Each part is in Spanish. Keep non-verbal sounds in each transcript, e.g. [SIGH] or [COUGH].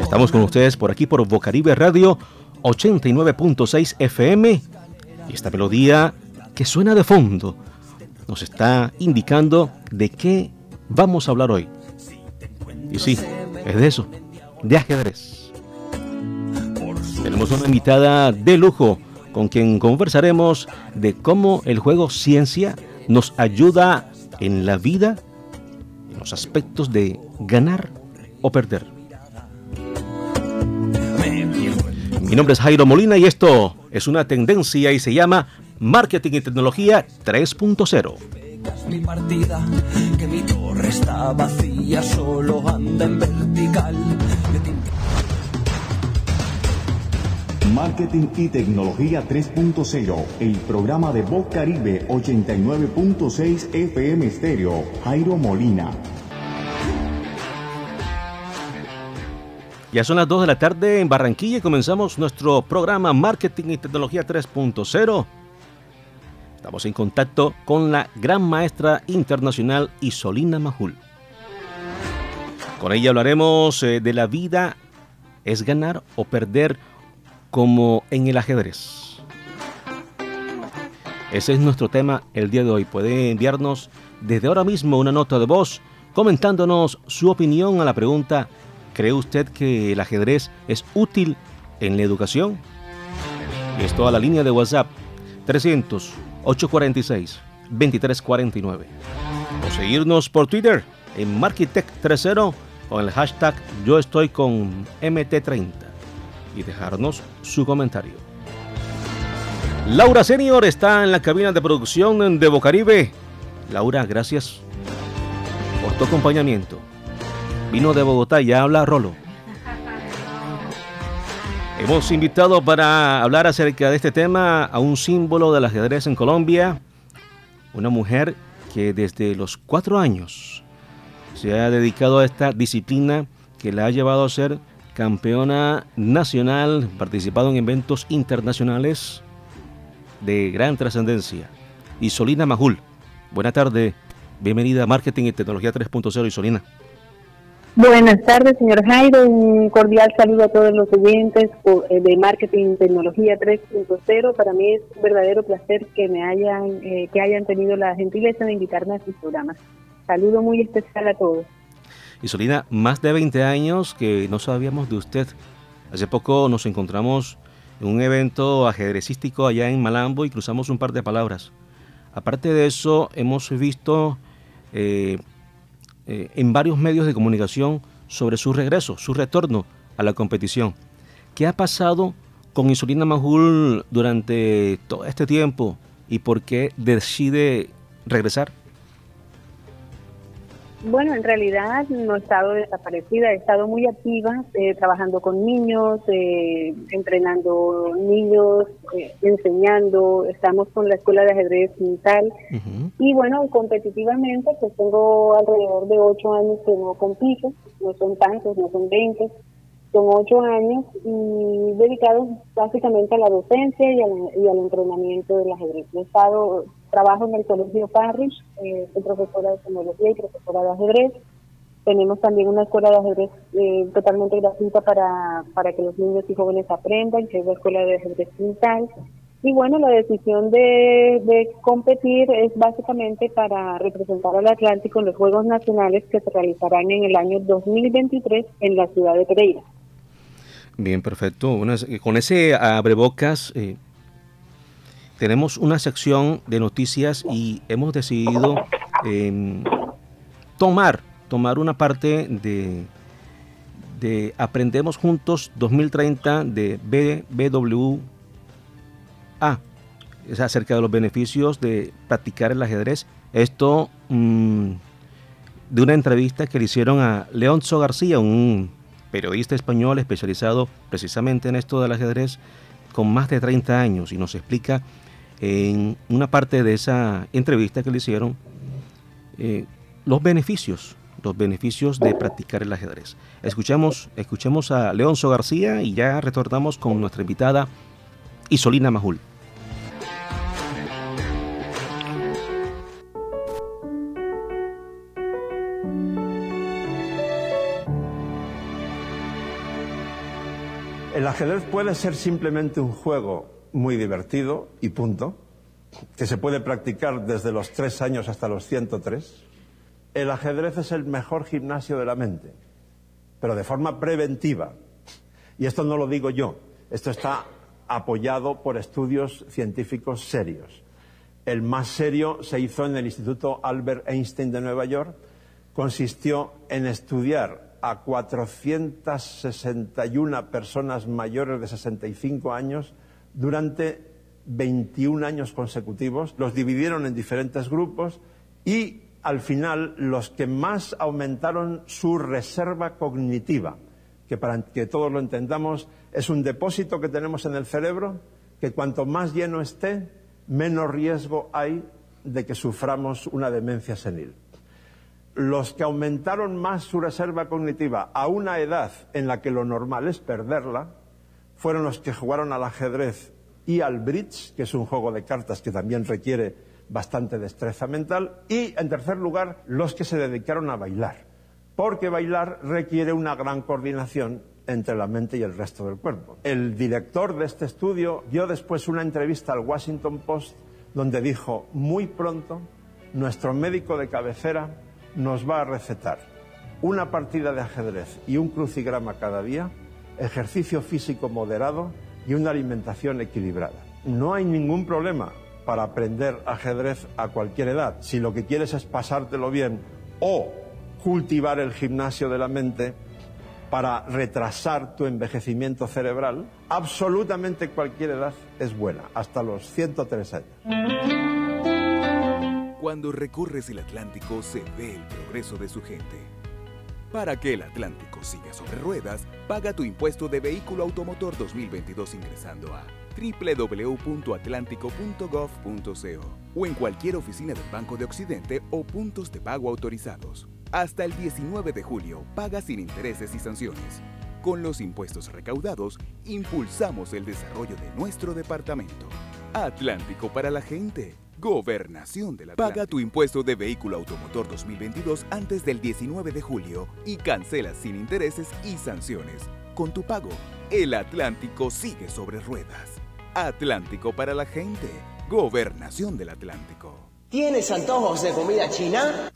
Estamos con ustedes por aquí por Bocaribe Radio 89.6 FM y esta melodía que suena de fondo nos está indicando de qué vamos a hablar hoy. Y sí, es de eso, de ajedrez. Tenemos una invitada de lujo con quien conversaremos de cómo el juego ciencia nos ayuda en la vida, en los aspectos de ganar o perder. Mi nombre es Jairo Molina y esto es una tendencia y se llama Marketing y Tecnología 3.0. Mi partida, que mi torre está vacía, solo anda en vertical. Marketing y Tecnología 3.0, el programa de Voz Caribe 89.6 FM Estéreo, Jairo Molina. Ya son las 2 de la tarde en Barranquilla y comenzamos nuestro programa Marketing y Tecnología 3.0. Estamos en contacto con la gran maestra internacional Isolina Majul. Con ella hablaremos eh, de la vida es ganar o perder como en el ajedrez. Ese es nuestro tema el día de hoy. Puede enviarnos desde ahora mismo una nota de voz comentándonos su opinión a la pregunta ¿Cree usted que el ajedrez es útil en la educación? Esto a la línea de WhatsApp 300-846-2349. O seguirnos por Twitter en Markitech30 o en el hashtag Yo estoy con MT30 y dejarnos su comentario. Laura Senior está en la cabina de producción de Bocaribe. Laura, gracias por tu acompañamiento. Vino de Bogotá y habla Rolo. Hemos invitado para hablar acerca de este tema a un símbolo del ajedrez en Colombia, una mujer que desde los cuatro años se ha dedicado a esta disciplina que la ha llevado a ser campeona nacional, participado en eventos internacionales de gran trascendencia. Isolina Majul, buena tarde, bienvenida a Marketing y Tecnología 3.0, Isolina. Buenas tardes, señor Jairo. Un cordial saludo a todos los oyentes eh, de Marketing Tecnología 3.0. Para mí es un verdadero placer que me hayan eh, que hayan tenido la gentileza de invitarme a sus programas. Saludo muy especial a todos. Isolina, más de 20 años que no sabíamos de usted. Hace poco nos encontramos en un evento ajedrecístico allá en Malambo y cruzamos un par de palabras. Aparte de eso, hemos visto eh, eh, en varios medios de comunicación sobre su regreso, su retorno a la competición. ¿Qué ha pasado con Insulina Majul durante todo este tiempo y por qué decide regresar? Bueno, en realidad no he estado desaparecida, he estado muy activa, eh, trabajando con niños, eh, entrenando niños, eh, enseñando, estamos con la escuela de ajedrez mental. Y bueno, competitivamente pues tengo alrededor de ocho años que no compito, no son tantos, no son veinte, son ocho años y dedicados básicamente a la docencia y, al entrenamiento del ajedrez. Trabajo en el Colegio Parrish, eh, soy profesora de tecnología y profesora de ajedrez. Tenemos también una escuela de ajedrez eh, totalmente gratuita para, para que los niños y jóvenes aprendan, que es la escuela de ajedrez mental. Y bueno, la decisión de, de competir es básicamente para representar al Atlántico en los Juegos Nacionales que se realizarán en el año 2023 en la ciudad de Pereira. Bien, perfecto. con ese abrebocas eh, tenemos una sección de noticias y hemos decidido em, tomar, tomar una parte de, de Aprendemos Juntos 2030 de BWA. Es acerca de los beneficios de practicar el ajedrez. Esto mm, de una entrevista que le hicieron a Leonzo García, un periodista español especializado precisamente en esto del ajedrez con más de 30 años y nos explica en una parte de esa entrevista que le hicieron eh, los beneficios, los beneficios de practicar el ajedrez. Escuchamos, escuchemos a Leonzo García y ya retornamos con nuestra invitada Isolina Majul. El ajedrez puede ser simplemente un juego muy divertido y punto, que se puede practicar desde los tres años hasta los 103. El ajedrez es el mejor gimnasio de la mente, pero de forma preventiva. Y esto no lo digo yo, esto está apoyado por estudios científicos serios. El más serio se hizo en el Instituto Albert Einstein de Nueva York, consistió en estudiar a 461 personas mayores de 65 años durante 21 años consecutivos, los dividieron en diferentes grupos y al final los que más aumentaron su reserva cognitiva, que para que todos lo entendamos es un depósito que tenemos en el cerebro que cuanto más lleno esté, menos riesgo hay de que suframos una demencia senil los que aumentaron más su reserva cognitiva a una edad en la que lo normal es perderla, fueron los que jugaron al ajedrez y al bridge, que es un juego de cartas que también requiere bastante destreza mental, y en tercer lugar, los que se dedicaron a bailar, porque bailar requiere una gran coordinación entre la mente y el resto del cuerpo. El director de este estudio dio después una entrevista al Washington Post donde dijo, muy pronto, nuestro médico de cabecera nos va a recetar una partida de ajedrez y un crucigrama cada día, ejercicio físico moderado y una alimentación equilibrada. No hay ningún problema para aprender ajedrez a cualquier edad. Si lo que quieres es pasártelo bien o cultivar el gimnasio de la mente para retrasar tu envejecimiento cerebral, absolutamente cualquier edad es buena, hasta los 103 años. Cuando recorres el Atlántico se ve el progreso de su gente. Para que el Atlántico siga sobre ruedas, paga tu impuesto de vehículo automotor 2022 ingresando a www.atlántico.gov.co o en cualquier oficina del Banco de Occidente o puntos de pago autorizados. Hasta el 19 de julio, paga sin intereses y sanciones. Con los impuestos recaudados, impulsamos el desarrollo de nuestro departamento. Atlántico para la gente. Gobernación de la Paga tu impuesto de vehículo automotor 2022 antes del 19 de julio y cancela sin intereses y sanciones. Con tu pago, el Atlántico sigue sobre ruedas. Atlántico para la gente. Gobernación del Atlántico. ¿Tienes antojos de comida china?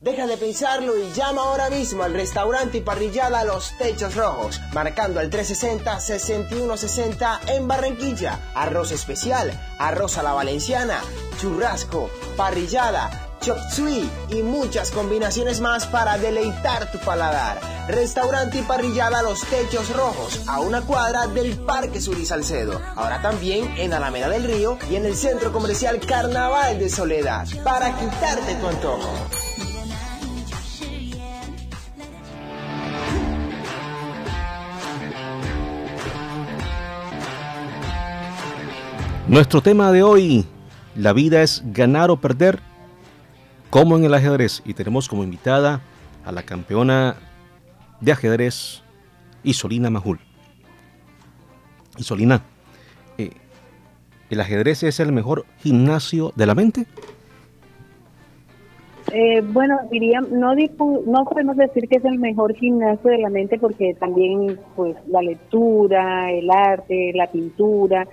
Deja de pensarlo y llama ahora mismo al restaurante y parrillada Los Techos Rojos, marcando al 360-6160 en Barranquilla. Arroz especial, arroz a la valenciana, churrasco, parrillada, chop suey y muchas combinaciones más para deleitar tu paladar. Restaurante y parrillada Los Techos Rojos, a una cuadra del Parque Sur y Salcedo. Ahora también en Alameda del Río y en el Centro Comercial Carnaval de Soledad, para quitarte tu antojo. Nuestro tema de hoy, la vida es ganar o perder, como en el ajedrez. Y tenemos como invitada a la campeona de ajedrez, Isolina Majul. Isolina, eh, ¿el ajedrez es el mejor gimnasio de la mente? Eh, bueno, diría, no, no podemos decir que es el mejor gimnasio de la mente porque también pues la lectura, el arte, la pintura,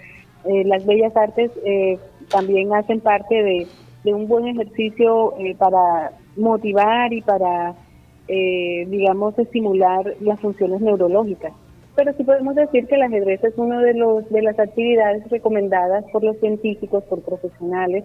eh, las bellas artes eh, también hacen parte de, un buen ejercicio eh, para motivar y para, digamos, estimular las funciones neurológicas. Pero sí podemos decir que el ajedrez es una de, los, de las actividades recomendadas por los científicos, por profesionales,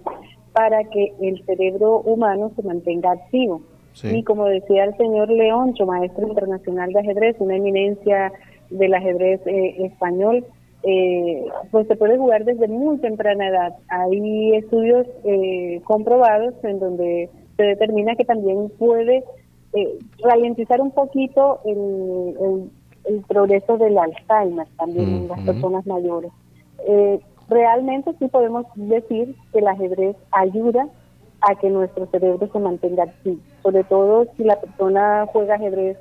para que el cerebro humano se mantenga activo. Y como decía el señor Leoncho, maestro internacional de ajedrez, una eminencia del ajedrez español, eh, pues se puede jugar desde muy temprana edad. Hay estudios eh, comprobados en donde se determina que también puede eh, ralentizar un poquito el, el, progreso del Alzheimer también en las personas mayores. Eh, realmente sí podemos decir que el ajedrez ayuda a que nuestro cerebro se mantenga activo, sobre todo si la persona juega ajedrez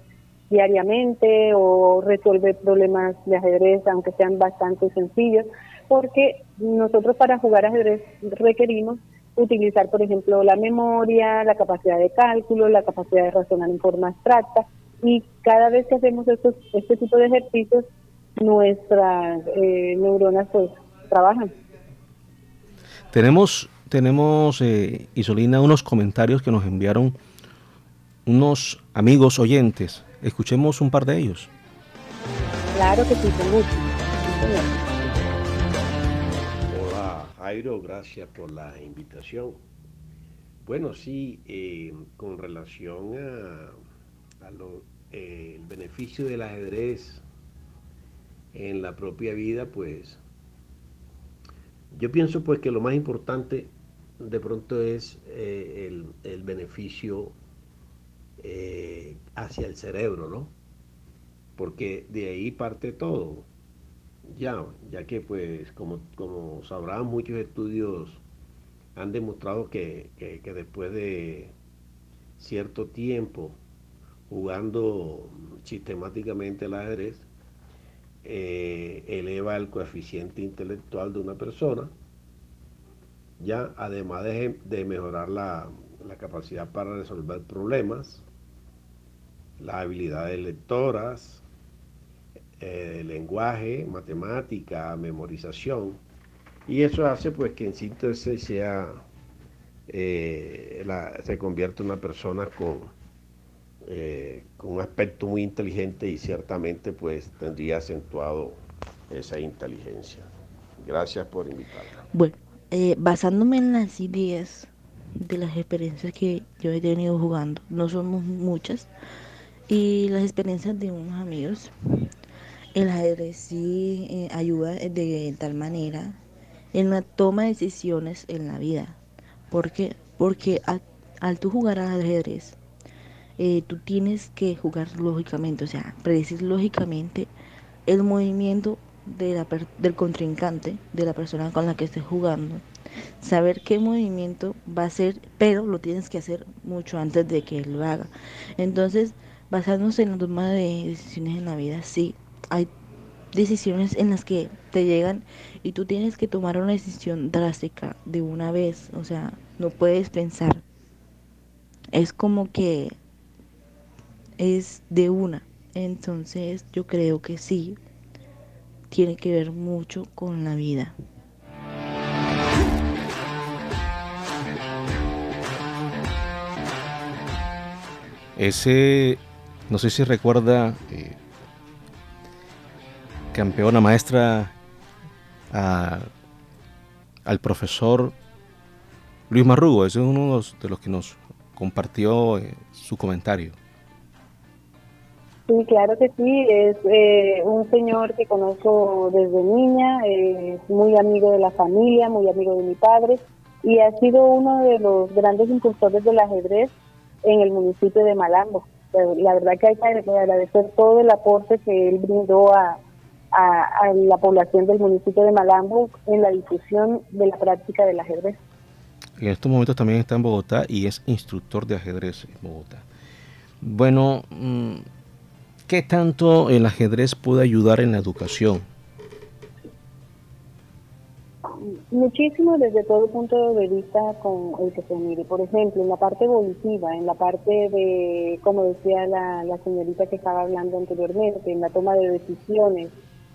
diariamente o resolver problemas de ajedrez, aunque sean bastante sencillos, porque nosotros para jugar ajedrez requerimos utilizar, por ejemplo, la memoria, la capacidad de cálculo, la capacidad de razonar en forma abstracta, y cada vez que hacemos estos, este tipo de ejercicios, nuestras eh, neuronas pues trabajan. Tenemos, tenemos eh, Isolina, unos comentarios que nos enviaron unos amigos oyentes. Escuchemos un par de ellos. Claro que sí, con gusto. Hola Jairo, gracias por la invitación. Bueno, sí, eh, con relación a, a lo, eh, el beneficio del ajedrez en la propia vida, pues yo pienso pues que lo más importante de pronto es eh, el, el, beneficio eh, hacia el cerebro, ¿no? Porque de ahí parte todo. Ya, ya que pues como, como sabrán muchos estudios han demostrado que, que, después de cierto tiempo jugando sistemáticamente el ajedrez, eh, eleva el coeficiente intelectual de una persona, ya además de, de mejorar la, la, capacidad para resolver problemas, las habilidades lectoras, eh, lenguaje, matemática, memorización, y eso hace pues que en síntesis sea, eh, la, se convierta en una persona con, eh, con un aspecto muy inteligente y ciertamente pues tendría acentuado esa inteligencia. Gracias por invitarme. Bueno, basándome en las ideas de las experiencias que yo he tenido jugando, no somos muchas, y las experiencias de unos amigos, el ajedrez sí eh, ayuda de tal manera en la toma de decisiones en la vida. ¿Por qué? Porque al, tú jugar al ajedrez, eh, tú tienes que jugar lógicamente, o sea, predecir lógicamente el movimiento de la del contrincante, de la persona con la que estés jugando, saber qué movimiento va a hacer, pero lo tienes que hacer mucho antes de que él lo haga. Entonces, basándose en la toma de decisiones en la vida, sí, hay decisiones en las que te llegan y tú tienes que tomar una decisión drástica de una vez, o sea, no puedes pensar. Es como que es de una. Entonces yo creo que sí, tiene que ver mucho con la vida. Ese, no sé si recuerda, eh, campeona maestra, a, al profesor Luis Marrugo, ese es uno de los, que nos compartió eh, su comentario. Sí, claro que sí, es eh, un señor que conozco desde niña, es muy amigo de la familia, muy amigo de mi padre y ha sido uno de los grandes impulsores del ajedrez en el municipio de Malambo. La verdad que hay que agradecer todo el aporte que él brindó a, a, la población del municipio de Malambo en la difusión de la práctica del ajedrez. En estos momentos también está en Bogotá y es instructor de ajedrez en Bogotá. Bueno, mmm, ¿Qué tanto el ajedrez puede ayudar en la educación? Muchísimo desde todo punto de vista con el que se mire. Por ejemplo, en la parte evolutiva, en la parte de, como decía la, la señorita que estaba hablando anteriormente, en la toma de decisiones,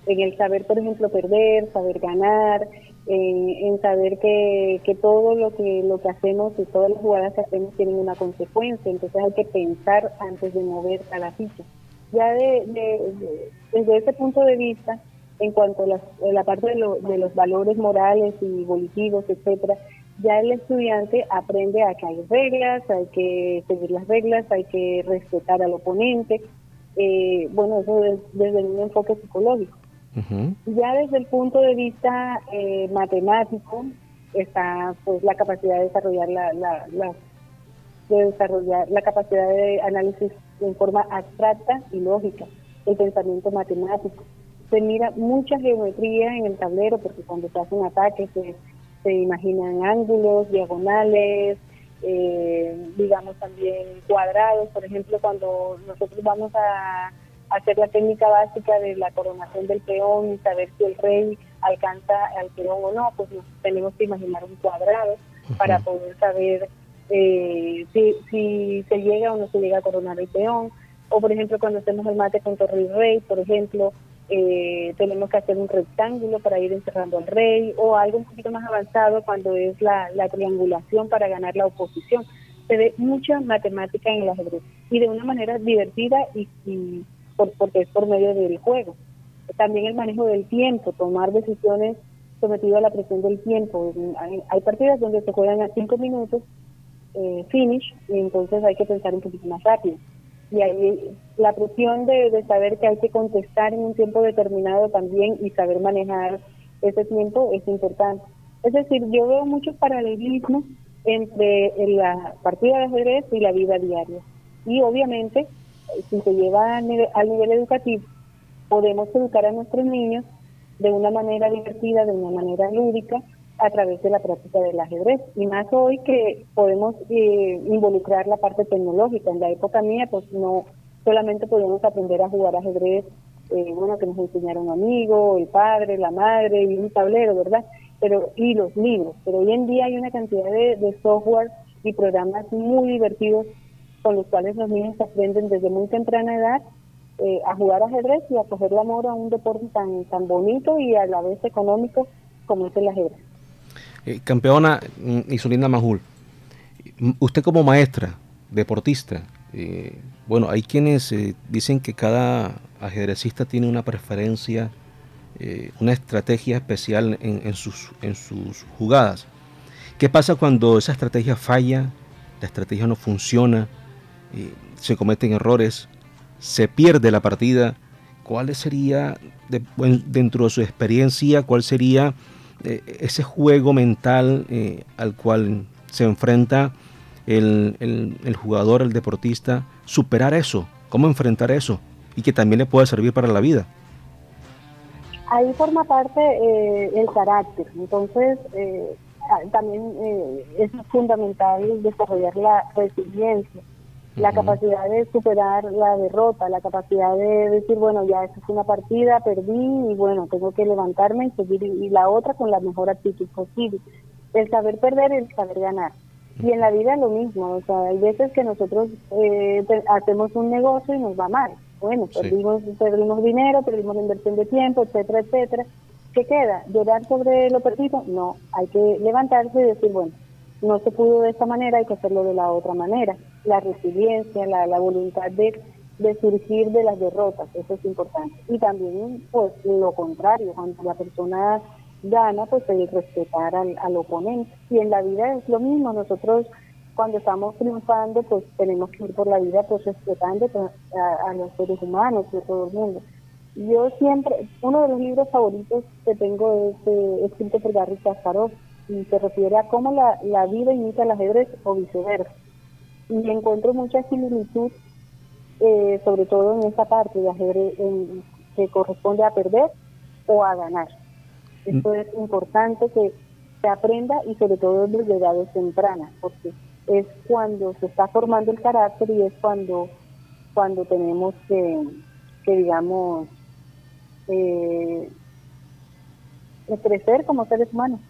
en el saber, por ejemplo, perder, saber ganar, en, en saber que, que, todo lo que lo que hacemos y todas las jugadas que hacemos tienen una consecuencia, entonces hay que pensar antes de mover cada ficha ya de, de, de, desde ese punto de vista, en cuanto a la, a la parte de, lo, de, los valores morales y volitivos, etcétera, ya el estudiante aprende a que hay reglas, hay que seguir las reglas, hay que respetar al oponente. Eh, bueno, eso es desde un enfoque psicológico. Uh -huh. Ya desde el punto de vista eh, matemático está pues la capacidad de desarrollar la, la, la de desarrollar la capacidad de análisis en forma abstracta y lógica, el pensamiento matemático. Se mira mucha geometría en el tablero porque cuando se hace un ataque se, se imaginan ángulos, diagonales, eh, digamos también cuadrados. Por ejemplo, cuando nosotros vamos a hacer la técnica básica de la coronación del peón y saber si el rey alcanza al peón o no, pues tenemos que imaginar un cuadrado uh -huh. para poder saber eh, si, si se llega o no se llega a coronar el peón, o por ejemplo cuando hacemos el mate con torre y rey, por ejemplo, eh, tenemos que hacer un rectángulo para ir encerrando al rey o algo un poquito más avanzado cuando es la, triangulación para ganar la oposición. Se ve mucha matemática en el ajedrez y de una manera divertida y, por, porque es por medio del juego. También el manejo del tiempo, tomar decisiones sometido a la presión del tiempo. Hay, partidas donde se juegan a cinco minutos, eh, finish, y entonces hay que pensar un poquito más rápido y ahí la presión de, saber que hay que contestar en un tiempo determinado también y saber manejar ese tiempo es importante. Es decir, yo veo muchos paralelismos entre la partida de ajedrez y la vida diaria. Y obviamente, si se lleva al nivel educativo, podemos educar a nuestros niños de una manera divertida, de una manera lúdica, a través de la práctica del ajedrez. Y más hoy que podemos eh, involucrar la parte tecnológica. En la época mía, pues no solamente podíamos aprender a jugar ajedrez, eh, bueno, que nos enseñaron amigo, el padre, la madre y un tablero, ¿verdad? Pero y los libros. Pero hoy en día hay una cantidad de, software y programas muy divertidos con los cuales los niños aprenden desde muy temprana edad eh, a jugar ajedrez y a coger el amor a un deporte tan, tan bonito y a la vez económico como es el ajedrez. Eh, campeona Isolina Majul, usted como maestra, deportista, eh, bueno, hay quienes eh, dicen que cada ajedrecista tiene una preferencia, una estrategia especial en, sus, en sus jugadas. ¿Qué pasa cuando esa estrategia falla, la estrategia no funciona, se cometen errores, se pierde la partida? ¿Cuál sería, dentro de su experiencia, cuál sería eh, ese juego mental eh, al cual se enfrenta el, el, jugador, el deportista, superar eso, cómo enfrentar eso y que también le puede servir para la vida. Ahí forma parte eh, el carácter, entonces ah, también es fundamental desarrollar la resiliencia la capacidad de superar la derrota, la capacidad de decir, bueno, ya esta es una partida, perdí y bueno, tengo que levantarme y seguir y la otra con la mejor actitud posible. El saber perder el saber ganar. Y en la vida lo mismo, o sea, hay veces que nosotros eh, hacemos un negocio y nos va mal. Bueno, perdimos, perdimos dinero, perdimos la inversión de tiempo, etcétera, etcétera. ¿Qué queda? ¿Llorar sobre lo perdido? No, hay que levantarse y decir, bueno, no se pudo de esta manera, hay que hacerlo de la otra manera. La resiliencia, la, voluntad de, de surgir de las derrotas, eso es importante. Y también, pues, lo contrario, cuando la persona gana, pues el respetar al, al oponente. Y en la vida es lo mismo, nosotros cuando estamos triunfando, pues tenemos que ir por la vida pues respetando a, a los seres humanos y a todo el mundo. Yo siempre, uno de los libros favoritos que tengo es eh, escrito por Garry Kasparov, y se refiere a cómo la, la vida imita el ajedrez o viceversa. Y encuentro mucha similitud, eh, sobre todo en esa parte de ajedrez que corresponde a perder o a ganar. Esto mm. es importante que se aprenda y sobre todo desde edades tempranas, porque es cuando se está formando el carácter y es cuando, cuando tenemos que, que digamos, eh, crecer como seres humanos.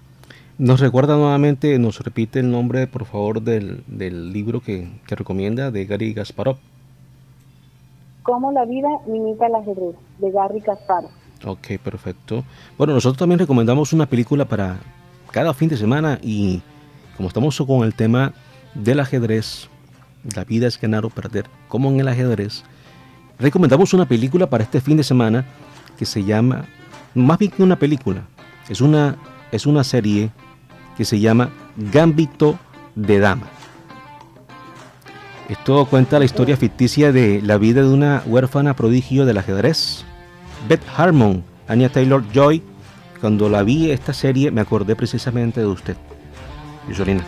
Nos recuerda nuevamente, nos repite el nombre, por favor, del, del libro que, que, recomienda de Gary Gasparov. Cómo la vida imita el ajedrez, de Gary Kasparov. Ok, perfecto. Bueno, nosotros también recomendamos una película para cada fin de semana y como estamos con el tema del ajedrez, la vida es ganar o perder, como en el ajedrez, recomendamos una película para este fin de semana que se llama, más bien que una película, es una, es una serie que se llama Gambito de Dama. Esto cuenta la historia ficticia de la vida de una huérfana prodigio del ajedrez, Beth Harmon, Anya Taylor Joy. Cuando la vi esta serie me acordé precisamente de usted, Yusolina.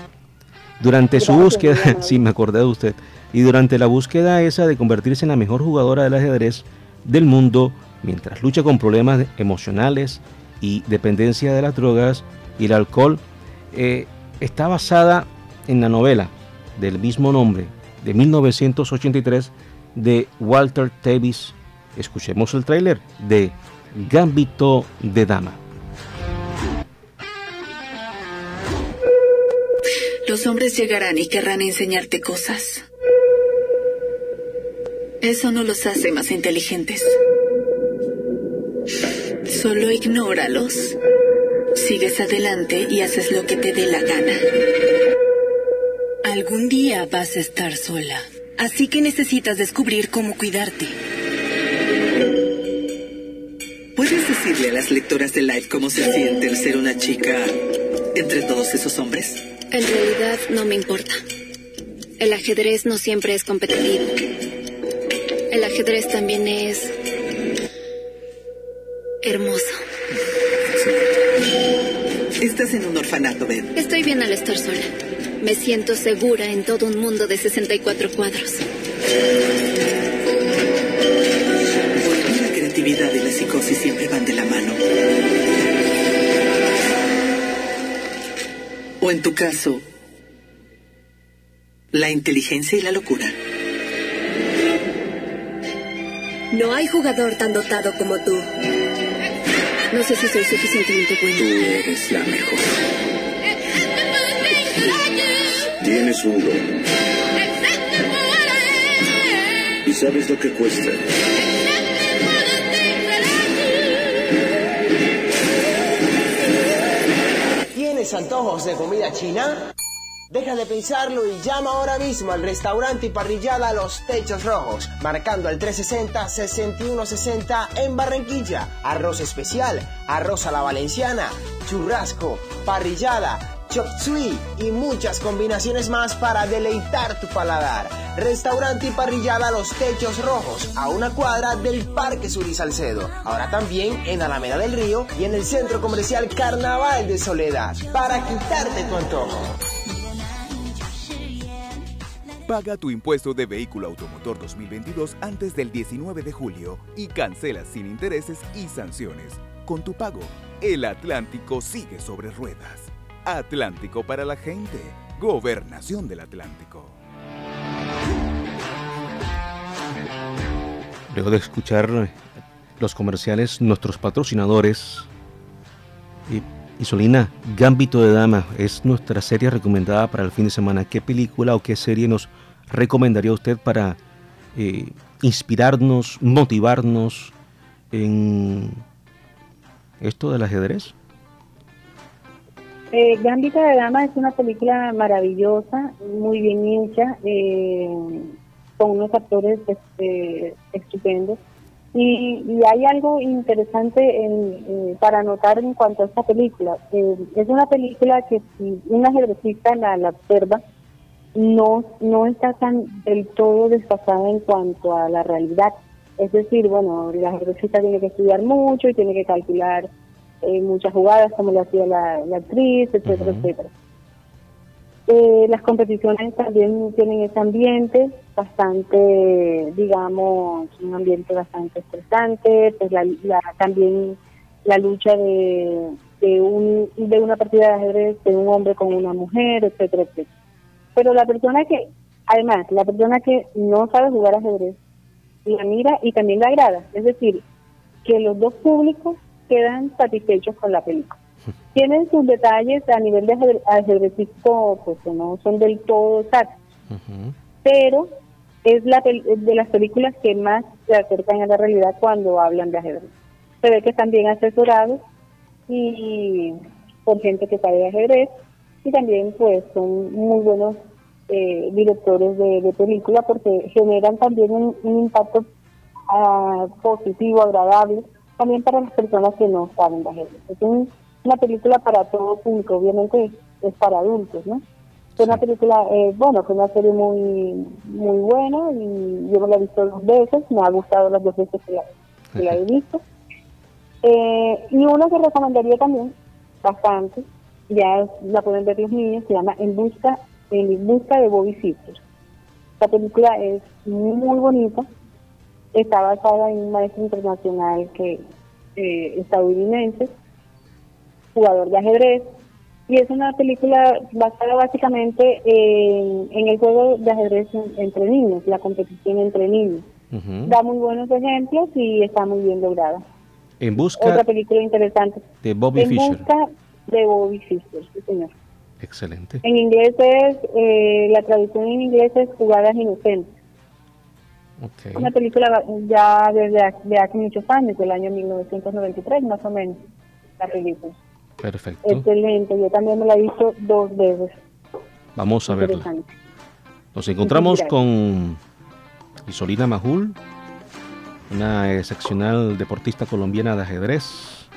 Durante su búsqueda, [LAUGHS] sí, me acordé de usted. Y durante la búsqueda esa de convertirse en la mejor jugadora del ajedrez del mundo, mientras lucha con problemas emocionales y dependencia de las drogas y el alcohol, eh, está basada en la novela del mismo nombre de 1983 de Walter Tevis. Escuchemos el tráiler de Gambito de Dama. Los hombres llegarán y querrán enseñarte cosas. Eso no los hace más inteligentes. Solo ignóralos. Sigues adelante y haces lo que te dé la gana. Algún día vas a estar sola. Así que necesitas descubrir cómo cuidarte. ¿Puedes decirle a las lectoras de Life cómo se siente el ser una chica entre todos esos hombres? En realidad no me importa. El ajedrez no siempre es competitivo. El ajedrez también es hermoso. Estás en un orfanato, Ben. Estoy bien al estar sola. Me siento segura en todo un mundo de 64 cuadros. La creatividad y la psicosis siempre van de la mano. O en tu caso, la inteligencia y la locura. No hay jugador tan dotado como tú. No sé si soy suficientemente buena. Tú eres la mejor. Tienes un don. Y sabes lo que cuesta. ¿Tienes antojos de comida china? Deja de pensarlo y llama ahora mismo al restaurante y parrillada Los Techos Rojos, marcando al 360-6160 en Barranquilla. Arroz especial, arroz a la valenciana, churrasco, parrillada, chop suey y muchas combinaciones más para deleitar tu paladar. Restaurante y parrillada Los Techos Rojos, a una cuadra del Parque Sur y Salcedo. Ahora también en Alameda del Río y en el Centro Comercial Carnaval de Soledad, para quitarte tu antojo. Paga tu impuesto de vehículo automotor 2022 antes del 19 de julio y cancela sin intereses y sanciones. Con tu pago, el Atlántico sigue sobre ruedas. Atlántico para la gente. Gobernación del Atlántico. Luego de escuchar los comerciales, nuestros patrocinadores, y Isolina, Gambito de Dama es nuestra serie recomendada para el fin de semana. ¿Qué película o qué serie nos recomendaría usted para eh, inspirarnos, motivarnos en esto del ajedrez? Eh, Gambito de Dama es una película maravillosa, muy bien hecha, eh, con unos actores este, estupendos. Y, y, hay algo interesante en, eh, para notar en cuanto a esta película. Eh, es una película que si un ajedrecista la, la, observa, no, no está tan del todo desfasada en cuanto a la realidad. Es decir, bueno, el ajedrecista tiene que estudiar mucho y tiene que calcular eh, muchas jugadas como lo hacía la, la actriz, etcétera, etcétera. Eh, las competiciones también tienen ese ambiente bastante, digamos, un ambiente bastante estresante, pues la, la, también la lucha de, un, de una partida de ajedrez de un hombre con una mujer, etcétera, etcétera. Pero la persona que, además, la persona que no sabe jugar ajedrez, la mira y también la agrada, es decir, que los dos públicos quedan satisfechos con la película tienen sus detalles a nivel de ajedrecístico, pues no son del todo exactos. Uh -huh. Pero es la de las películas que más se acercan a la realidad cuando hablan de ajedrez. Se ve que están bien asesorados y por gente que sabe de ajedrez y también pues son muy buenos eh, directores de, de, película porque generan también un, un impacto uh, positivo, agradable, también para las personas que no saben de ajedrez. Es un, una película para todo público, obviamente es para adultos, ¿no? Fue una película, eh, bueno, fue una serie muy muy buena y yo me la he visto dos veces, me ha gustado las dos veces que la, que la he visto. Eh, y una que recomendaría también, bastante, ya la pueden ver los niños, se llama En busca, en busca de Bobby Sisters. La película es muy bonita, está basada en un maestro internacional que eh, estadounidense, jugador de ajedrez, y es una película basada básicamente en, en el juego de ajedrez entre niños, la competición entre niños. Uh -huh. Da muy buenos ejemplos y está muy bien lograda. En busca Otra película interesante. de Bobby en Fischer. busca de Bobby Fischer, sí señor. Excelente. En inglés es, eh, la traducción en inglés es Jugadas Inocentes. Una película ya desde hace muchos años, del año 1993 más o menos, la película. Perfecto. Excelente, yo también me la he visto dos veces. Vamos a verla. Nos encontramos con Isolina Majul, una excepcional deportista colombiana de ajedrez.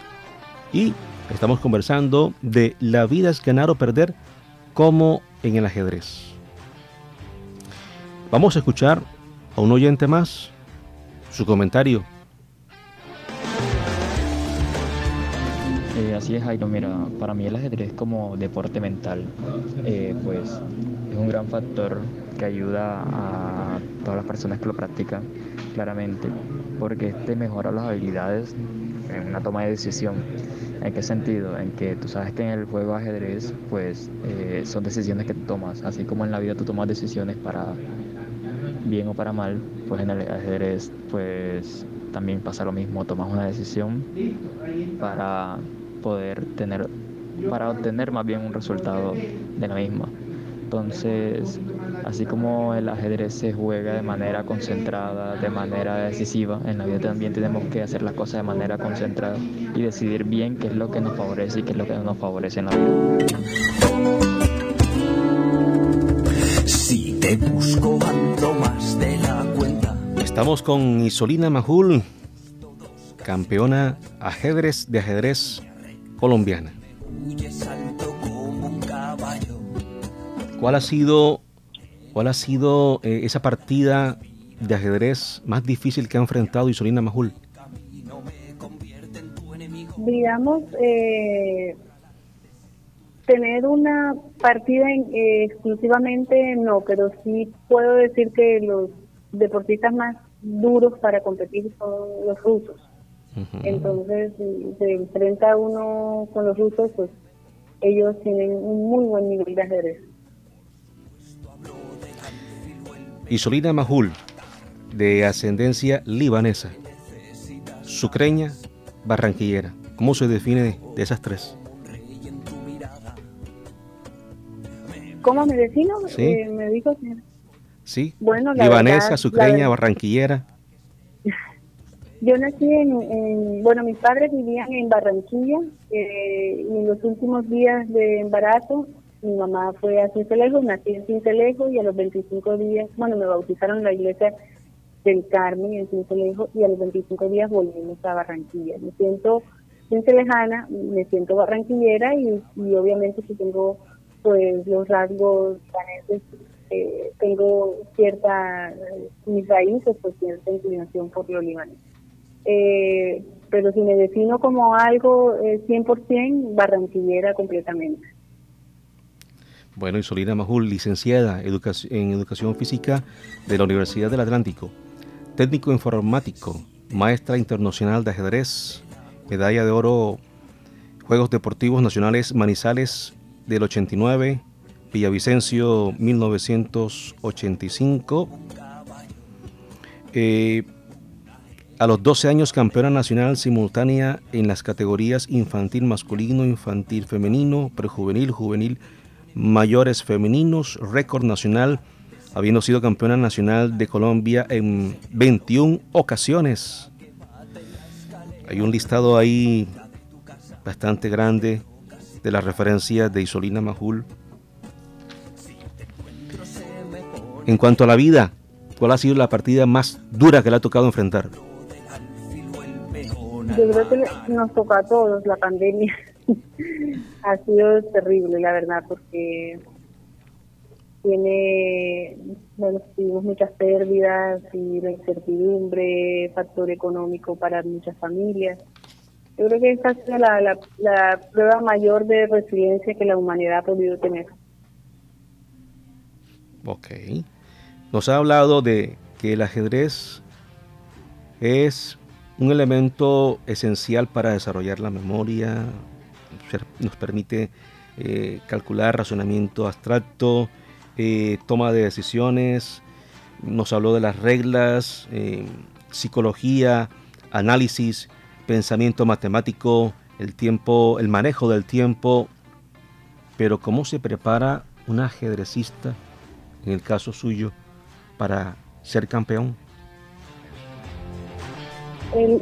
Y estamos conversando de la vida es ganar o perder como en el ajedrez. Vamos a escuchar a un oyente más su comentario. Eh, así es, Jairo. Mira, para mí el ajedrez como deporte mental, eh, pues es un gran factor que ayuda a todas las personas que lo practican, claramente, porque este mejora las habilidades en una toma de decisión. ¿En qué sentido? En que tú sabes que en el juego ajedrez, pues eh, son decisiones que tomas, así como en la vida tú tomas decisiones para bien o para mal, pues en el ajedrez, pues también pasa lo mismo, tomas una decisión para poder tener, para obtener más bien un resultado de la misma. Entonces, así como el ajedrez se juega de manera concentrada, de manera decisiva, en la vida también tenemos que hacer las cosas de manera concentrada y decidir bien qué es lo que nos favorece y qué es lo que no nos favorece en la vida. Si te busco más de la cuenta. Estamos con Isolina Majul, campeona ajedrez de ajedrez colombiana. ¿Cuál ha sido, cuál ha sido eh, esa partida de ajedrez más difícil que ha enfrentado Isolina Majul? Digamos, eh, tener una partida eh, exclusivamente no, pero sí puedo decir que los deportistas más duros para competir son los rusos. Entonces, si se enfrenta uno con los rusos, pues ellos tienen un muy buen nivel de ajedrez. Isolina Mahul, de ascendencia libanesa, sucreña, barranquillera. ¿Cómo se define de esas tres? ¿Cómo me defino? Sí. Eh, me dijo Sí. Bueno, libanesa, sucreña, barranquillera. Yo nací en, bueno, mis padres vivían en Barranquilla eh, y en los últimos días de embarazo mi mamá fue a Cincelejo, nací en Cincelejo y a los 25 días, bueno, me bautizaron en la iglesia del Carmen en Cincelejo y a los 25 días volvimos a Barranquilla. Me siento cincelejana, me siento barranquillera y, obviamente si tengo pues los rasgos daneses, eh, tengo cierta, mis raíces, pues cierta inclinación por lo libanés. Eh, pero si me defino como algo 100% eh, barranquillera completamente. Bueno, y Solina Majul, licenciada en Educación Física de la Universidad del Atlántico, técnico informático, maestra internacional de ajedrez, medalla de oro Juegos Deportivos Nacionales Manizales del 89, Villavicencio 1985. Eh, a los 12 años campeona nacional simultánea en las categorías infantil masculino, infantil femenino, prejuvenil, juvenil mayores femeninos, récord nacional, habiendo sido campeona nacional de Colombia en 21 ocasiones. Hay un listado ahí bastante grande de las referencias de Isolina Majul. En cuanto a la vida, ¿cuál ha sido la partida más dura que le ha tocado enfrentar? Yo creo que nos toca a todos la pandemia. [LAUGHS] ha sido terrible, la verdad, porque tiene, bueno, tuvimos muchas pérdidas y la incertidumbre, factor económico para muchas familias. Yo creo que esta ha sido la, la, la prueba mayor de resiliencia que la humanidad ha podido tener. Ok. Nos ha hablado de que el ajedrez es un elemento esencial para desarrollar la memoria, nos permite eh, calcular razonamiento abstracto, eh, toma de decisiones, nos habló de las reglas, eh, psicología, análisis, pensamiento matemático, el tiempo, el manejo del tiempo, pero cómo se prepara un ajedrecista, en el caso suyo, para ser campeón. El,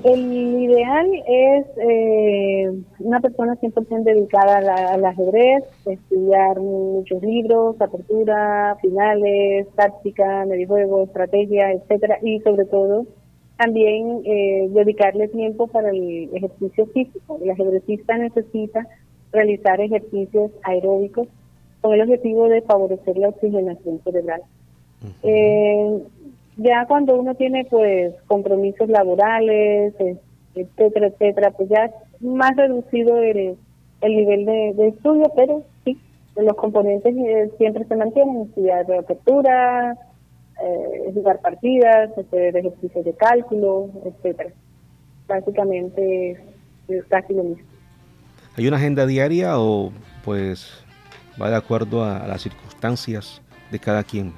ideal es eh, una persona 100% dedicada al ajedrez, estudiar muchos libros, apertura, finales, táctica, mediojuego, estrategia, etcétera, y sobre todo también eh, dedicarle tiempo para el ejercicio físico. El ajedrecista necesita realizar ejercicios aeróbicos con el objetivo de favorecer la oxigenación cerebral. eh, ya cuando uno tiene pues compromisos laborales, etcétera, etcétera, pues ya es más reducido el, el nivel de, estudio, pero sí, los componentes eh, siempre se mantienen, estudiar de apertura, eh, jugar partidas, hacer ejercicios de cálculo, etcétera. Básicamente es casi lo mismo. ¿Hay una agenda diaria o pues va de acuerdo a las circunstancias de cada quien?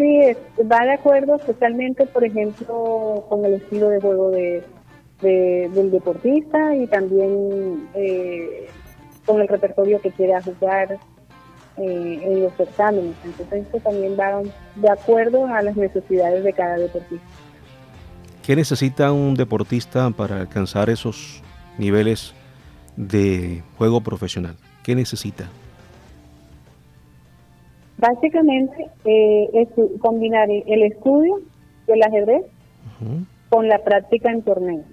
Sí, va de acuerdo especialmente, por ejemplo, con el estilo de juego de, del deportista y también eh, con el repertorio que quiera jugar eh, en los certámenes. Entonces, esto también va de acuerdo a las necesidades de cada deportista. ¿Qué necesita un deportista para alcanzar esos niveles de juego profesional? ¿Qué necesita? Básicamente eh, es combinar el estudio del ajedrez con la práctica en torneos.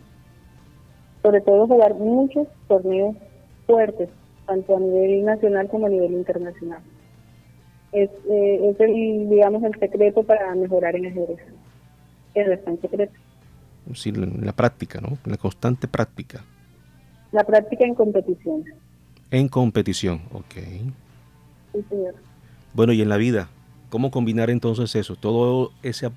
Sobre todo jugar muchos torneos fuertes, tanto a nivel nacional como a nivel internacional. Es, eh, es el, digamos, el secreto para mejorar en ajedrez. Es el secreto. Sí, la, práctica, ¿no? La constante práctica. La práctica en competición. En competición, ok. Sí, señor. Bueno, y en la vida, ¿cómo combinar entonces eso? Todo ese,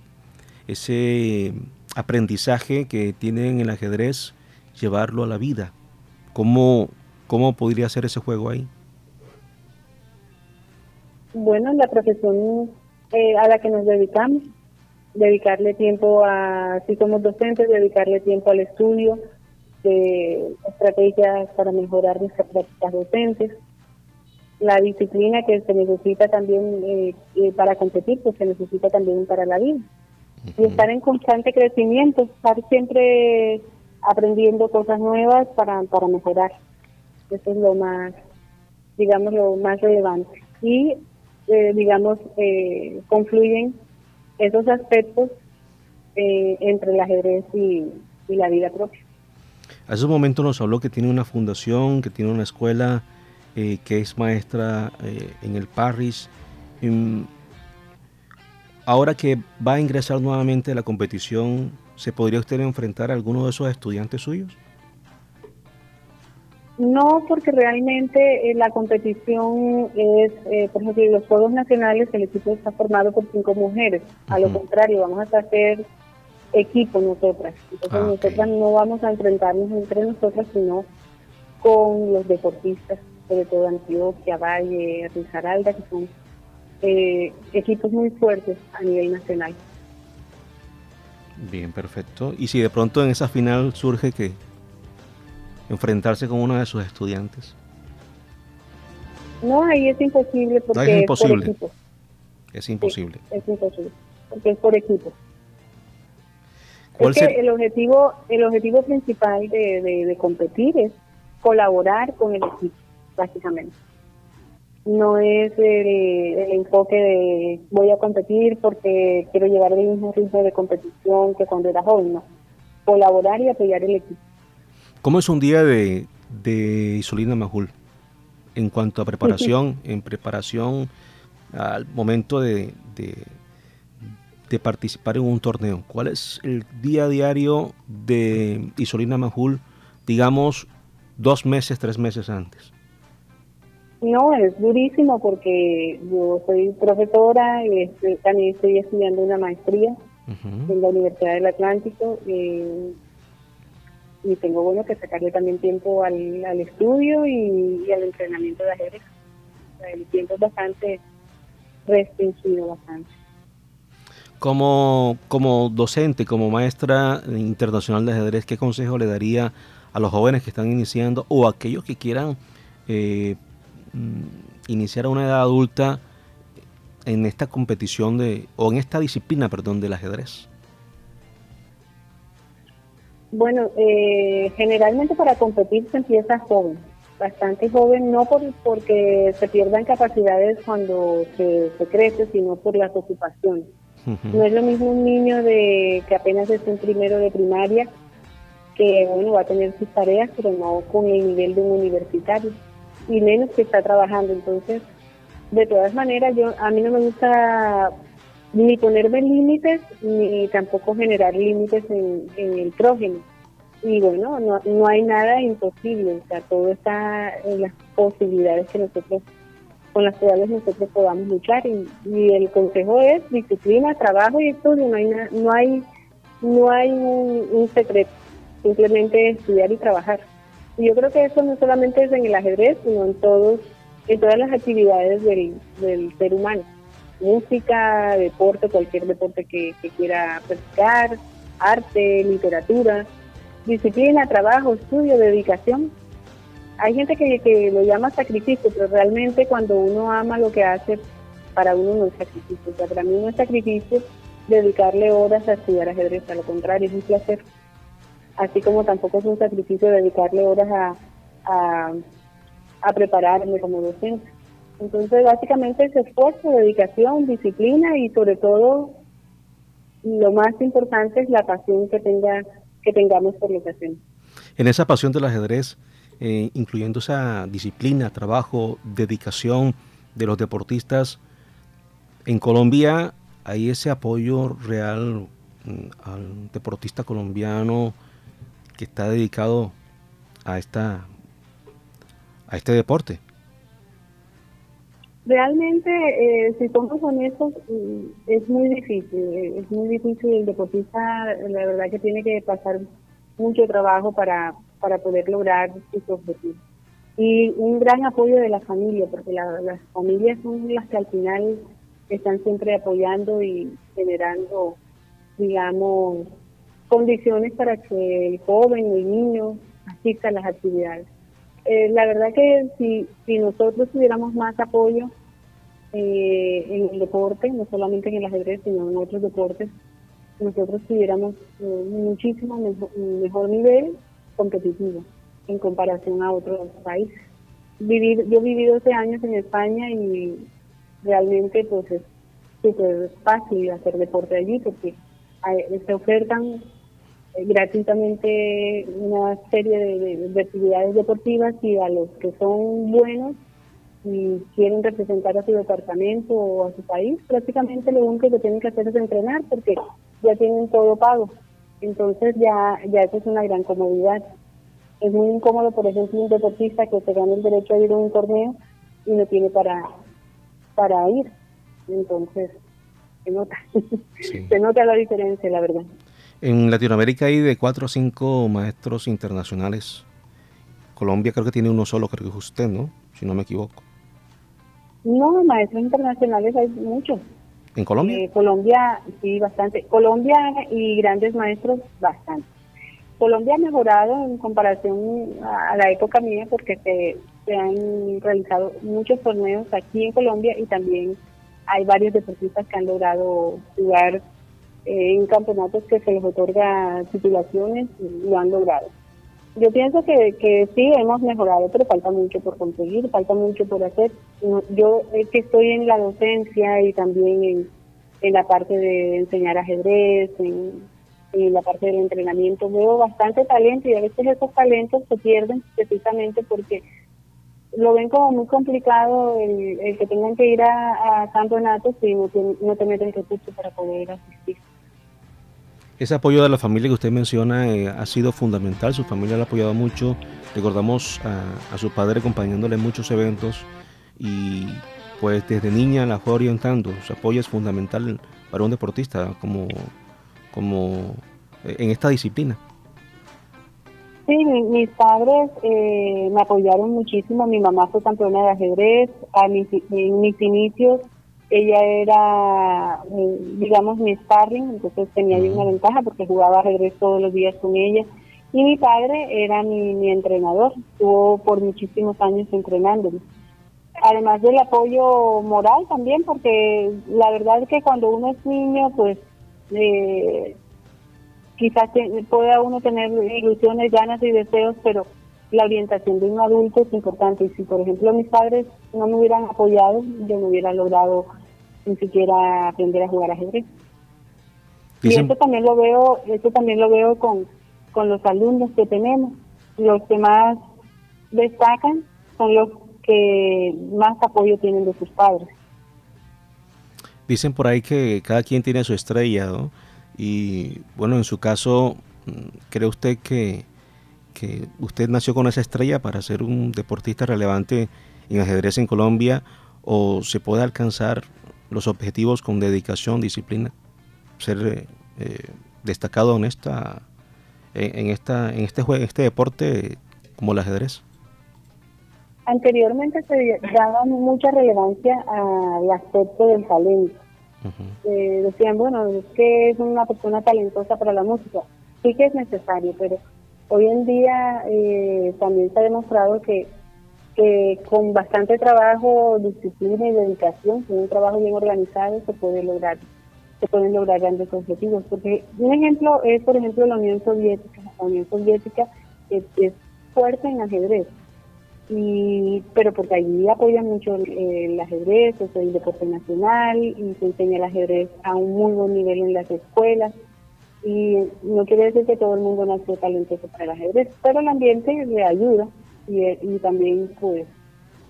ese aprendizaje que tienen en el ajedrez, llevarlo a la vida. ¿Cómo, cómo podría ser ese juego ahí? Bueno, la profesión eh, a la que nos dedicamos, dedicarle tiempo a, si somos docentes, dedicarle tiempo al estudio de estrategias para mejorar nuestras prácticas docentes, la disciplina que se necesita también eh, eh, para competir, pues se necesita también para la vida. Y estar en constante crecimiento, estar siempre aprendiendo cosas nuevas para, para mejorar. Eso es lo más, digamos, lo más relevante. Y, eh, digamos, confluyen esos aspectos entre el ajedrez y, y la vida propia. Hace un momento nos habló que tiene una fundación, que tiene una escuela eh, que es maestra eh, en el Paris. Em, ahora que va a ingresar nuevamente a la competición, ¿se podría usted enfrentar a alguno de esos estudiantes suyos? No, porque realmente eh, la competición es, por ejemplo, en los Juegos Nacionales el equipo está formado por cinco mujeres. A lo contrario, vamos a hacer equipo nosotras. Entonces ah, nosotras no vamos a enfrentarnos entre nosotras, sino con los deportistas sobre todo Antioquia, Valle, Risaralda, que son eh, equipos muy fuertes a nivel nacional. Bien, perfecto. Y si de pronto en esa final surge que enfrentarse con uno de sus estudiantes. No, ahí es imposible porque es, imposible. por equipo. Es imposible. es imposible, porque es por equipo. Es que el objetivo, el objetivo principal de, de competir es colaborar con el equipo básicamente. No es el, enfoque de voy a competir porque quiero llevar el mismo ritmo de competición que cuando era joven, no. Colaborar y apoyar el equipo. ¿Cómo es un día de, de Isolina Majul en cuanto a preparación, [LAUGHS] en preparación al momento de, de, de, participar en un torneo? ¿Cuál es el día diario de Isolina Majul, digamos, dos meses, tres meses antes? No, es durísimo porque yo soy profesora y también estoy estudiando una maestría en la Universidad del Atlántico eh, y tengo bueno que sacarle también tiempo al, estudio y, al entrenamiento de ajedrez. el tiempo es bastante restringido, bastante. Como, como docente, como maestra internacional de ajedrez, ¿qué consejo le daría a los jóvenes que están iniciando o a aquellos que quieran eh, iniciar a una edad adulta en esta competición de, o en esta disciplina, perdón, del ajedrez? Bueno, eh, generalmente para competir se empieza joven, bastante joven, no por, porque se pierdan capacidades cuando se, crece, sino por las ocupaciones. No es lo mismo un niño de que apenas es un primero de primaria, que bueno va a tener sus tareas, pero no con el nivel de un universitario, y menos que está trabajando. Entonces, de todas maneras, yo a mí no me gusta ni ponerme límites, ni tampoco generar límites en, el prójimo. Y bueno, no, no hay nada imposible, o sea, todo está en las posibilidades que nosotros, con las cuales nosotros podamos luchar. Y, el consejo es disciplina, trabajo y estudio, no hay, no hay, no hay un, secreto, simplemente estudiar y trabajar. Y yo creo que eso no solamente es en el ajedrez, sino en todos, en todas las actividades del, del ser humano música, deporte, cualquier deporte que, quiera practicar, arte, literatura, disciplina, trabajo, estudio, dedicación. Hay gente que, que lo llama sacrificio, pero realmente cuando uno ama lo que hace, para uno no es sacrificio. O sea, para mí no es sacrificio dedicarle horas a estudiar ajedrez, a lo contrario, es un placer. Así como tampoco es un sacrificio dedicarle horas a, a, prepararme como docente. Entonces, básicamente es esfuerzo, dedicación, disciplina y sobre todo, lo más importante es la pasión que tenga que tengamos por lo que hacemos. En esa pasión del ajedrez, eh, incluyendo esa disciplina, trabajo, dedicación de los deportistas, en Colombia hay ese apoyo real mm, al deportista colombiano que está dedicado a esta a este deporte. Realmente, eh, si somos honestos, mm, es muy difícil. Es muy difícil. El deportista, la verdad, que tiene que pasar mucho trabajo para, para poder lograr sus objetivos. Y un gran apoyo de la familia, porque las familias son las que al final están siempre apoyando y generando, digamos, condiciones para que el joven, el niño, asista a las actividades. Eh, la verdad que si, si nosotros tuviéramos más apoyo eh, en el deporte, no solamente en el ajedrez, sino en otros deportes, nosotros tuviéramos eh, muchísimo mejor, nivel competitivo en comparación a otros países. Vivir, yo viví 12 años en España y realmente pues es súper fácil hacer deporte allí porque se ofertan eh, gratuitamente una serie de, actividades deportivas y a los que son buenos y quieren representar a su departamento o a su país, prácticamente lo único que tienen que hacer es entrenar porque ya tienen todo pago. Entonces ya, ya eso es una gran comodidad. Es muy incómodo, por ejemplo, un deportista que se gana el derecho a ir a un torneo y no tiene para, para ir. Entonces, se nota. [LAUGHS] se nota la diferencia, la verdad. En Latinoamérica hay de cuatro o cinco maestros internacionales. Colombia creo que tiene uno solo, creo que es usted, ¿no? Si no me equivoco. No, maestros internacionales hay muchos. ¿En Colombia? Eh, Colombia, sí, bastante. Colombia y grandes maestros, bastante. Colombia ha mejorado en comparación a la época mía porque se, se han realizado muchos torneos aquí en Colombia y también hay varios deportistas que han logrado jugar en campeonatos que se les otorga titulaciones lo han logrado. Yo pienso que, que sí hemos mejorado, pero falta mucho por conseguir, falta mucho por hacer. Yo que estoy en la docencia y también en, en la parte de enseñar ajedrez, en, la parte del entrenamiento, veo bastante talento y a veces esos talentos se pierden precisamente porque lo ven como muy complicado el, que tengan que ir a, a campeonatos y no, no tener el recurso para poder asistir. Ese apoyo de la familia que usted menciona eh, ha sido fundamental, su familia le ha apoyado mucho, recordamos a, su padre acompañándole en muchos eventos y pues desde niña la fue orientando, su apoyo es fundamental para un deportista como, como eh, en esta disciplina. Sí, mis padres eh, me apoyaron muchísimo, mi mamá fue campeona de ajedrez, a en mis inicios ella era, digamos, mi sparring, entonces tenía yo una ventaja porque jugaba ajedrez todos los días con ella. Y mi padre era mi, entrenador, estuvo por muchísimos años entrenándome. Además del apoyo moral también, porque la verdad es que cuando uno es niño, pues eh, quizás pueda uno tener ilusiones, ganas y deseos, pero la orientación de un adulto es importante. Y si, por ejemplo, mis padres no me hubieran apoyado, yo no hubiera logrado ni siquiera aprender a jugar ajedrez. Y esto también lo veo, esto también lo veo con, con los alumnos que tenemos. Los que más destacan son los que más apoyo tienen de sus padres. Dicen por ahí que cada quien tiene su estrella, ¿no? Y bueno, en su caso, ¿cree usted que, que usted nació con esa estrella para ser un deportista relevante en ajedrez en Colombia o se puede alcanzar los objetivos con dedicación, disciplina, ser eh, destacado en esta en, esta en este juego, este deporte como el ajedrez? Anteriormente se daba mucha relevancia al aspecto del talento. Eh, decían, bueno, es que es una persona talentosa para la música. Sí que es necesario, pero hoy en día eh, también se ha demostrado que con bastante trabajo, disciplina y dedicación, con un trabajo bien organizado, se puede lograr, se pueden lograr grandes objetivos. Porque un ejemplo es, por ejemplo, la Unión Soviética. La Unión Soviética es, fuerte en ajedrez, y pero porque allí apoya mucho el, ajedrez, es el deporte nacional y se enseña el ajedrez a un muy buen nivel en las escuelas. Y no quiere decir que todo el mundo nació talentoso para el ajedrez, pero el ambiente le ayuda y, también pues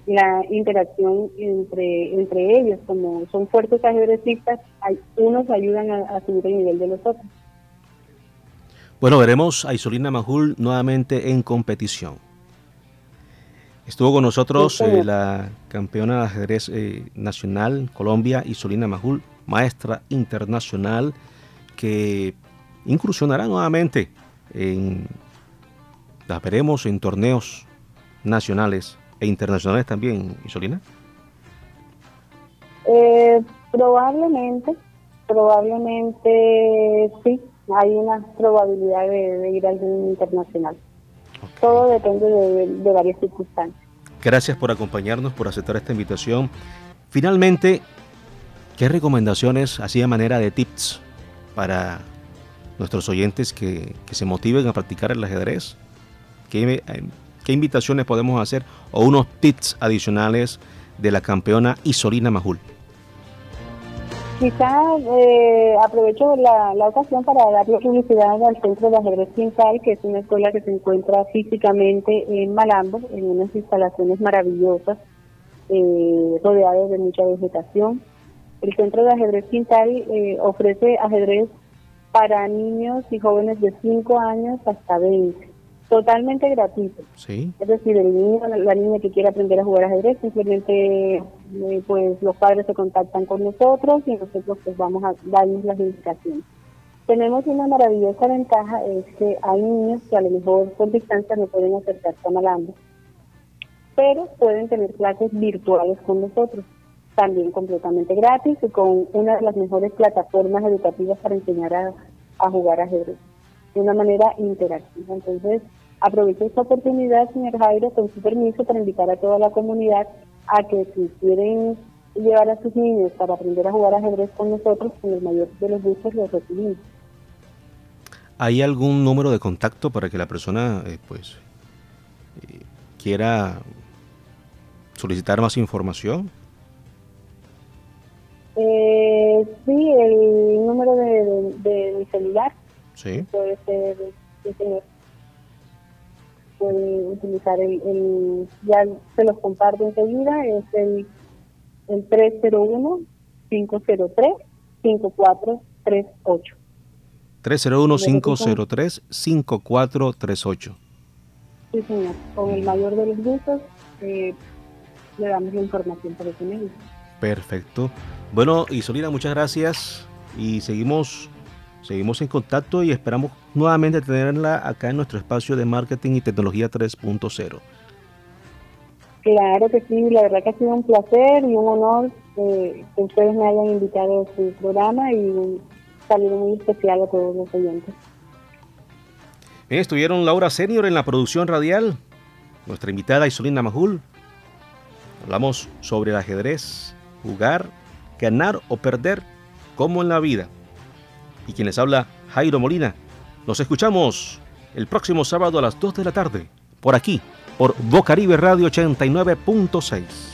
la interacción entre entre ellos, como son fuertes ajedrecistas, hay, unos ayudan a, subir el nivel de los otros. Bueno, veremos a Isolina Majul nuevamente en competición. Estuvo con nosotros eh, la campeona de ajedrez eh, nacional Colombia, Isolina Majul, maestra internacional, que incursionará nuevamente en, la veremos en torneos nacionales e internacionales también, Isolina? Eh, probablemente, probablemente sí, hay una probabilidad de, ir a algún internacional. Todo depende de, varias circunstancias. Gracias por acompañarnos, por aceptar esta invitación. Finalmente, ¿qué recomendaciones, así de manera de tips, para nuestros oyentes que, que se motiven a practicar el ajedrez? ¿Qué ¿Qué invitaciones podemos hacer o unos tips adicionales de la campeona Isolina Majul? Quizá eh, aprovecho la, ocasión para darle publicidad al Centro de Ajedrez Quintal, que es una escuela que se encuentra físicamente en Malambo, en unas instalaciones maravillosas, eh, rodeadas de mucha vegetación. El Centro de Ajedrez Quintal eh, ofrece ajedrez para niños y jóvenes de 5 años hasta 20 totalmente gratuito. Sí. Es decir, el niño, la niña que quiere aprender a jugar ajedrez, simplemente eh, pues los padres se contactan con nosotros y nosotros pues vamos a darles las indicaciones. Tenemos una maravillosa ventaja, es que hay niños que a lo mejor por distancia no pueden acercarse a Malambo, pero pueden tener clases virtuales con nosotros, también completamente gratis y con una de las mejores plataformas educativas para enseñar a, a jugar ajedrez de una manera interactiva. Entonces, Aprovecho esta oportunidad, señor Jairo, con su permiso, para invitar a toda la comunidad a que si quieren llevar a sus niños para aprender a jugar ajedrez con nosotros, con el mayor de los gustos los recibimos. ¿Hay algún número de contacto para que la persona eh, pues eh, quiera solicitar más información? Sí, el número de, mi celular. Sí. Puede ser el señor puede utilizar el, ya se los comparto enseguida, es el, el 301-503-5438. 301-503-5438. Sí, señor. Con el mayor de los gustos eh, le damos la información por ese medio. Perfecto. Bueno, Isolina, muchas gracias y seguimos Seguimos en contacto y esperamos nuevamente tenerla acá en nuestro espacio de marketing y tecnología 3.0. Claro que sí, la verdad que ha sido un placer y un honor que ustedes me hayan invitado a su programa y un saludo muy especial a todos los oyentes. Bien, estuvieron Laura Senior en la producción radial, nuestra invitada Isolina Majul. Hablamos sobre el ajedrez, jugar, ganar o perder, como en la vida y quien les habla, Jairo Molina. Nos escuchamos el próximo sábado a las 2 de la tarde, por aquí, por Bocaribe Radio 89.6.